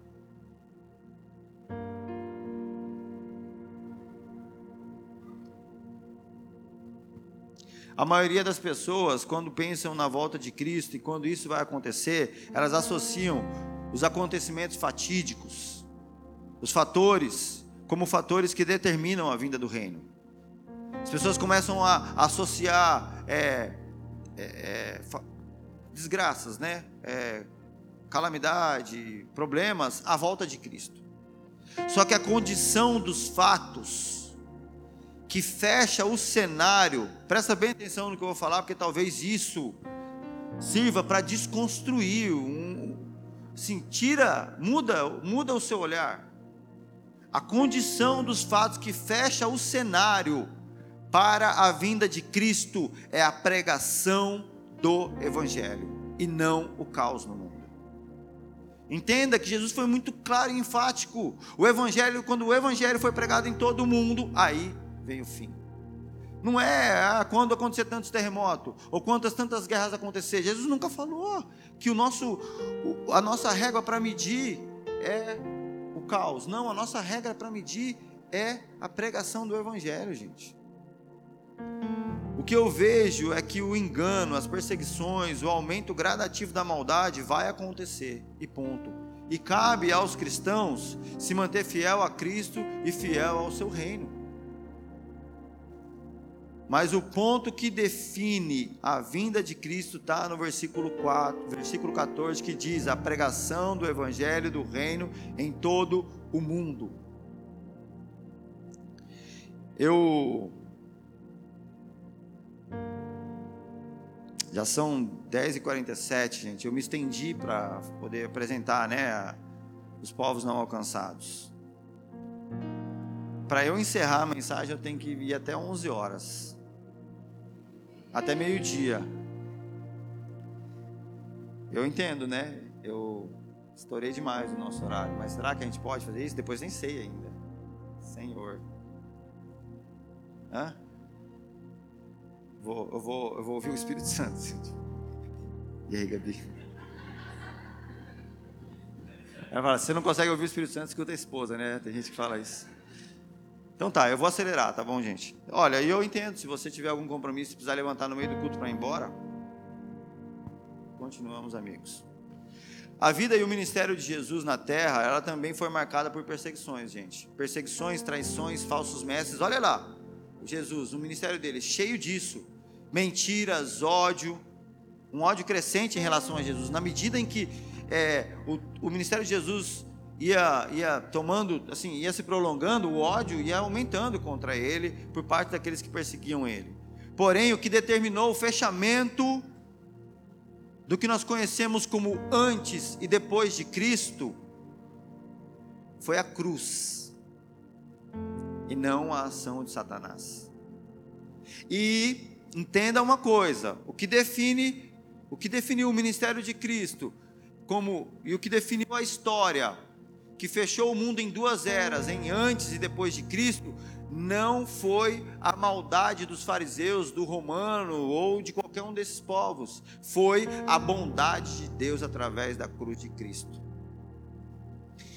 A maioria das pessoas, quando pensam na volta de Cristo e quando isso vai acontecer, elas associam os acontecimentos fatídicos, os fatores, como fatores que determinam a vinda do reino. As pessoas começam a associar é, é, é, desgraças, né? É, calamidade, problemas à volta de Cristo. Só que a condição dos fatos que fecha o cenário. Presta bem atenção no que eu vou falar, porque talvez isso sirva para desconstruir, um, assim, tira, muda, muda o seu olhar. A condição dos fatos que fecha o cenário para a vinda de Cristo é a pregação do Evangelho e não o caos no mundo. Entenda que Jesus foi muito claro e enfático. O Evangelho, quando o Evangelho foi pregado em todo o mundo, aí veio o fim. Não é ah, quando acontecer tantos terremotos, ou quantas tantas guerras acontecer. Jesus nunca falou que o nosso, a nossa régua para medir é o caos. Não, a nossa regra para medir é a pregação do Evangelho, gente. O que eu vejo é que o engano, as perseguições, o aumento gradativo da maldade vai acontecer, e ponto. E cabe aos cristãos se manter fiel a Cristo e fiel ao seu reino. Mas o ponto que define a vinda de Cristo está no versículo 4, versículo 14, que diz: a pregação do evangelho do reino em todo o mundo. Eu já são 10h47, gente. Eu me estendi para poder apresentar né, os povos não alcançados. Para eu encerrar a mensagem, eu tenho que ir até 11 horas até meio-dia. Eu entendo, né? Eu estourei demais o nosso horário, mas será que a gente pode fazer isso? Depois nem sei ainda. Senhor. Hã? Vou, eu, vou, eu vou ouvir o Espírito Santo. E aí, Gabi? Ela fala: você não consegue ouvir o Espírito Santo, escuta a esposa, né? Tem gente que fala isso. Então tá, eu vou acelerar, tá bom, gente? Olha, eu entendo, se você tiver algum compromisso, se precisar levantar no meio do culto para ir embora, continuamos, amigos. A vida e o ministério de Jesus na terra, ela também foi marcada por perseguições, gente. Perseguições, traições, falsos mestres. Olha lá, Jesus, o ministério dele, cheio disso. Mentiras, ódio, um ódio crescente em relação a Jesus. Na medida em que é, o, o ministério de Jesus ia, ia tomando, assim, ia se prolongando, o ódio ia aumentando contra ele por parte daqueles que perseguiam ele. Porém, o que determinou o fechamento do que nós conhecemos como antes e depois de Cristo foi a cruz e não a ação de Satanás. E entenda uma coisa, o que define o que definiu o ministério de Cristo como e o que definiu a história que fechou o mundo em duas eras, em antes e depois de Cristo, não foi a maldade dos fariseus, do romano ou de qualquer um desses povos, foi a bondade de Deus através da cruz de Cristo.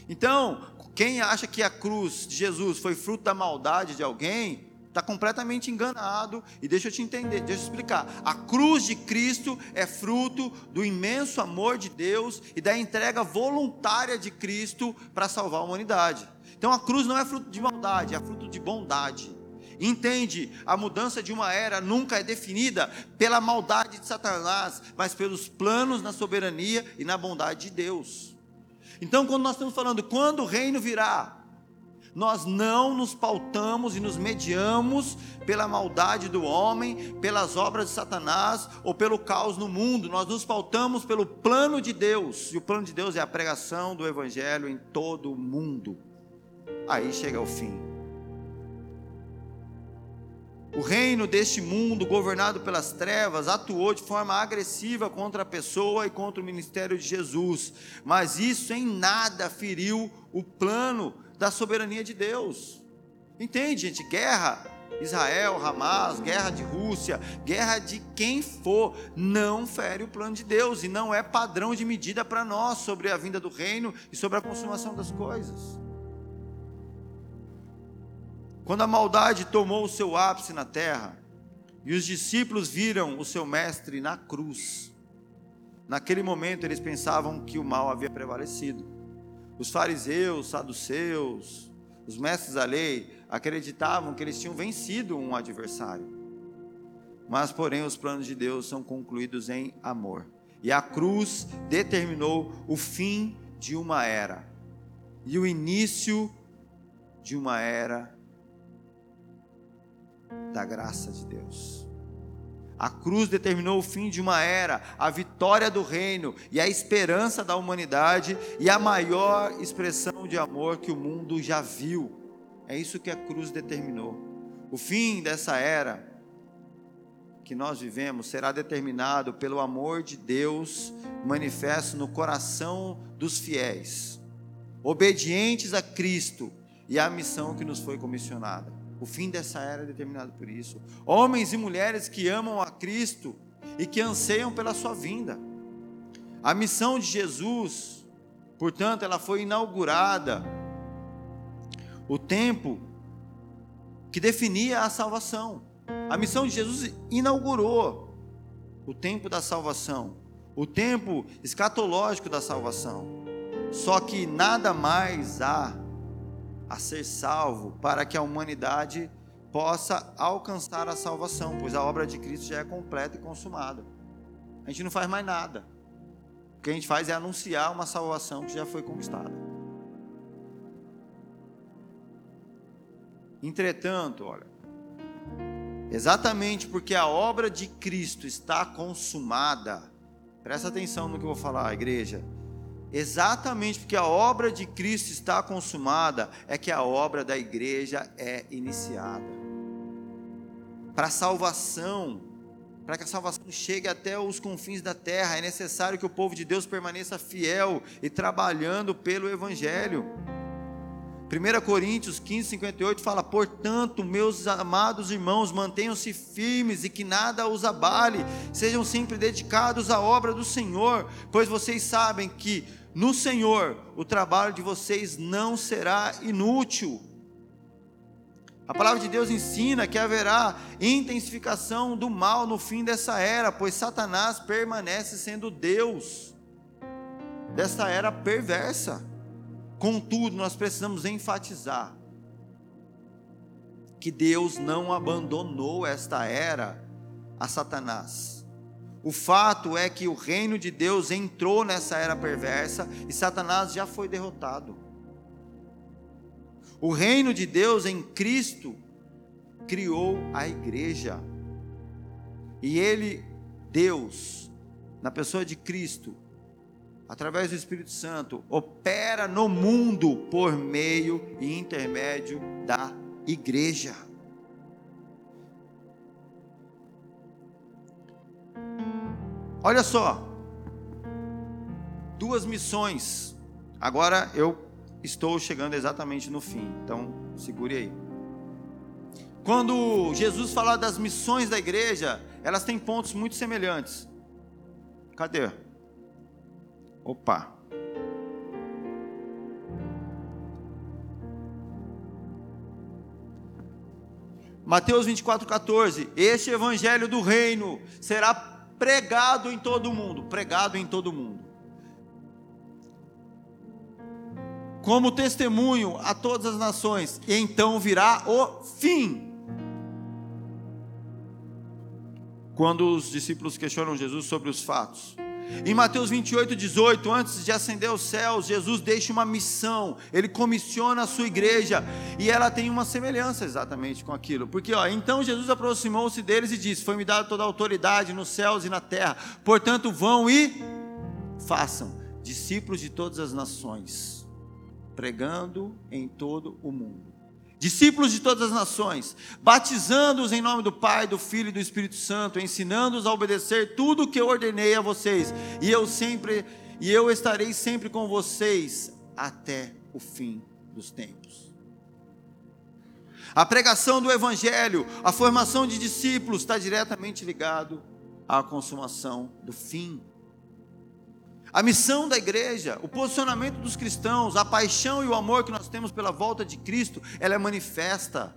Então, quem acha que a cruz de Jesus foi fruto da maldade de alguém, está completamente enganado. E deixa eu te entender, deixa eu explicar. A cruz de Cristo é fruto do imenso amor de Deus e da entrega voluntária de Cristo para salvar a humanidade. Então a cruz não é fruto de maldade, é fruto de bondade. Entende? A mudança de uma era nunca é definida pela maldade de Satanás, mas pelos planos na soberania e na bondade de Deus. Então, quando nós estamos falando quando o reino virá, nós não nos pautamos e nos mediamos pela maldade do homem, pelas obras de Satanás ou pelo caos no mundo, nós nos pautamos pelo plano de Deus, e o plano de Deus é a pregação do Evangelho em todo o mundo. Aí chega o fim. O reino deste mundo, governado pelas trevas, atuou de forma agressiva contra a pessoa e contra o ministério de Jesus, mas isso em nada feriu o plano da soberania de Deus. Entende, gente? Guerra, Israel, Hamas, guerra de Rússia, guerra de quem for, não fere o plano de Deus e não é padrão de medida para nós sobre a vinda do reino e sobre a consumação das coisas. Quando a maldade tomou o seu ápice na terra e os discípulos viram o seu mestre na cruz, naquele momento eles pensavam que o mal havia prevalecido. Os fariseus, saduceus, os mestres da lei acreditavam que eles tinham vencido um adversário. Mas, porém, os planos de Deus são concluídos em amor. E a cruz determinou o fim de uma era e o início de uma era da graça de Deus. A cruz determinou o fim de uma era, a vitória do reino e a esperança da humanidade e a maior expressão de amor que o mundo já viu. É isso que a cruz determinou. O fim dessa era que nós vivemos será determinado pelo amor de Deus manifesto no coração dos fiéis, obedientes a Cristo e à missão que nos foi comissionada. O fim dessa era é determinado por isso. Homens e mulheres que amam a Cristo e que anseiam pela sua vinda. A missão de Jesus, portanto, ela foi inaugurada. O tempo que definia a salvação. A missão de Jesus inaugurou o tempo da salvação, o tempo escatológico da salvação. Só que nada mais há a ser salvo para que a humanidade possa alcançar a salvação, pois a obra de Cristo já é completa e consumada. A gente não faz mais nada. O que a gente faz é anunciar uma salvação que já foi conquistada. Entretanto, olha, Exatamente porque a obra de Cristo está consumada. Presta atenção no que eu vou falar, igreja. Exatamente porque a obra de Cristo está consumada, é que a obra da igreja é iniciada. Para a salvação, para que a salvação chegue até os confins da terra, é necessário que o povo de Deus permaneça fiel e trabalhando pelo Evangelho. 1 Coríntios 15, 58 fala: Portanto, meus amados irmãos, mantenham-se firmes e que nada os abale, sejam sempre dedicados à obra do Senhor, pois vocês sabem que no Senhor o trabalho de vocês não será inútil. A palavra de Deus ensina que haverá intensificação do mal no fim dessa era, pois Satanás permanece sendo Deus dessa era perversa. Contudo, nós precisamos enfatizar que Deus não abandonou esta era a Satanás. O fato é que o reino de Deus entrou nessa era perversa e Satanás já foi derrotado. O reino de Deus em Cristo criou a igreja. E ele, Deus, na pessoa de Cristo, através do Espírito Santo, opera no mundo por meio e intermédio da igreja. Olha só, duas missões. Agora eu estou chegando exatamente no fim, então segure aí. Quando Jesus fala das missões da igreja, elas têm pontos muito semelhantes. Cadê? Opa. Mateus 24, 14. Este evangelho do reino será pregado em todo o mundo. Pregado em todo o mundo. Como testemunho a todas as nações. E então virá o fim. Quando os discípulos questionam Jesus sobre os fatos. Em Mateus 28, 18, antes de ascender aos céus, Jesus deixa uma missão, ele comissiona a sua igreja, e ela tem uma semelhança exatamente com aquilo, porque ó, então Jesus aproximou-se deles e disse: Foi-me dada toda a autoridade nos céus e na terra, portanto vão e façam discípulos de todas as nações, pregando em todo o mundo discípulos de todas as nações, batizando-os em nome do Pai, do Filho e do Espírito Santo, ensinando-os a obedecer tudo o que eu ordenei a vocês, e eu sempre e eu estarei sempre com vocês até o fim dos tempos. A pregação do evangelho, a formação de discípulos está diretamente ligado à consumação do fim a missão da igreja, o posicionamento dos cristãos, a paixão e o amor que nós temos pela volta de Cristo, ela é manifesta.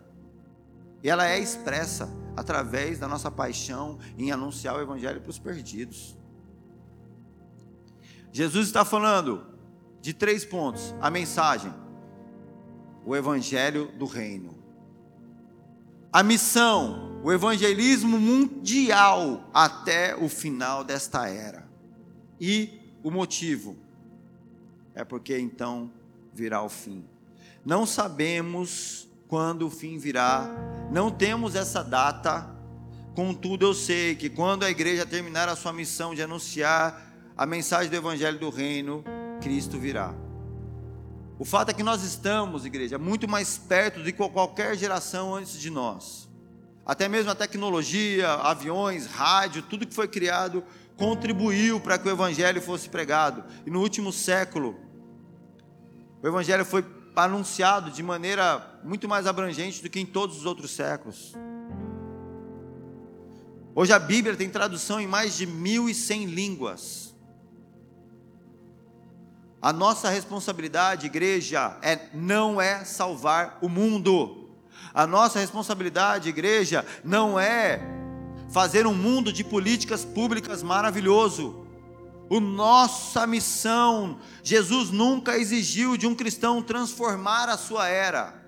E ela é expressa através da nossa paixão em anunciar o Evangelho para os perdidos. Jesus está falando de três pontos: a mensagem, o Evangelho do Reino, a missão, o evangelismo mundial até o final desta era, e o motivo é porque então virá o fim. Não sabemos quando o fim virá, Não temos essa data, contudo eu sei que quando a igreja terminar a sua missão de anunciar a mensagem do evangelho do reino, Cristo virá. O fato é que nós estamos, igreja, muito mais perto do que qualquer geração antes de nós. Até mesmo a tecnologia, aviões, rádio, tudo que foi criado contribuiu para que o evangelho fosse pregado. E no último século, o evangelho foi anunciado de maneira muito mais abrangente do que em todos os outros séculos. Hoje a Bíblia tem tradução em mais de 1.100 línguas. A nossa responsabilidade, igreja, é não é salvar o mundo. A nossa responsabilidade, igreja, não é fazer um mundo de políticas públicas maravilhoso. O nossa missão, Jesus nunca exigiu de um cristão transformar a sua era.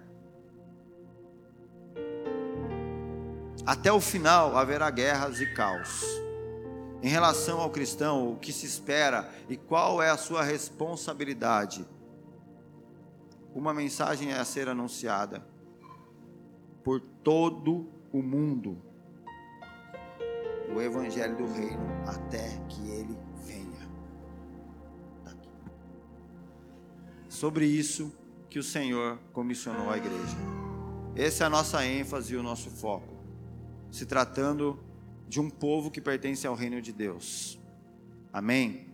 Até o final haverá guerras e caos. Em relação ao cristão, o que se espera e qual é a sua responsabilidade? Uma mensagem é a ser anunciada por todo o mundo o evangelho do reino até que ele sobre isso que o Senhor comissionou a igreja. Essa é a nossa ênfase e o nosso foco. Se tratando de um povo que pertence ao reino de Deus. Amém?